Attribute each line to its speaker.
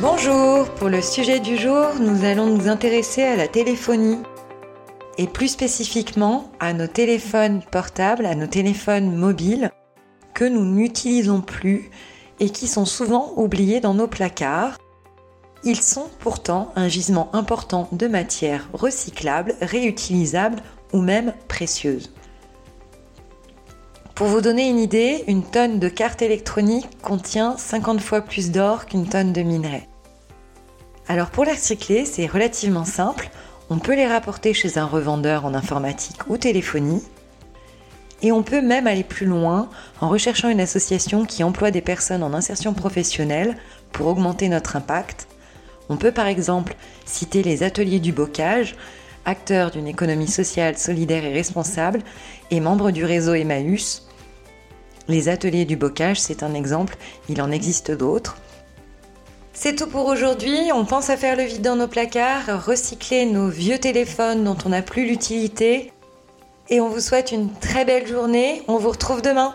Speaker 1: Bonjour, pour le sujet du jour, nous allons nous intéresser à la téléphonie et plus spécifiquement à nos téléphones portables, à nos téléphones mobiles que nous n'utilisons plus et qui sont souvent oubliés dans nos placards. Ils sont pourtant un gisement important de matières recyclables, réutilisables ou même précieuses. Pour vous donner une idée, une tonne de cartes électroniques contient 50 fois plus d'or qu'une tonne de minerai. Alors pour les recycler, c'est relativement simple. On peut les rapporter chez un revendeur en informatique ou téléphonie. Et on peut même aller plus loin en recherchant une association qui emploie des personnes en insertion professionnelle pour augmenter notre impact. On peut par exemple citer les ateliers du bocage, acteurs d'une économie sociale, solidaire et responsable, et membres du réseau Emmaüs. Les ateliers du bocage, c'est un exemple, il en existe d'autres. C'est tout pour aujourd'hui, on pense à faire le vide dans nos placards, recycler nos vieux téléphones dont on n'a plus l'utilité, et on vous souhaite une très belle journée, on vous retrouve demain.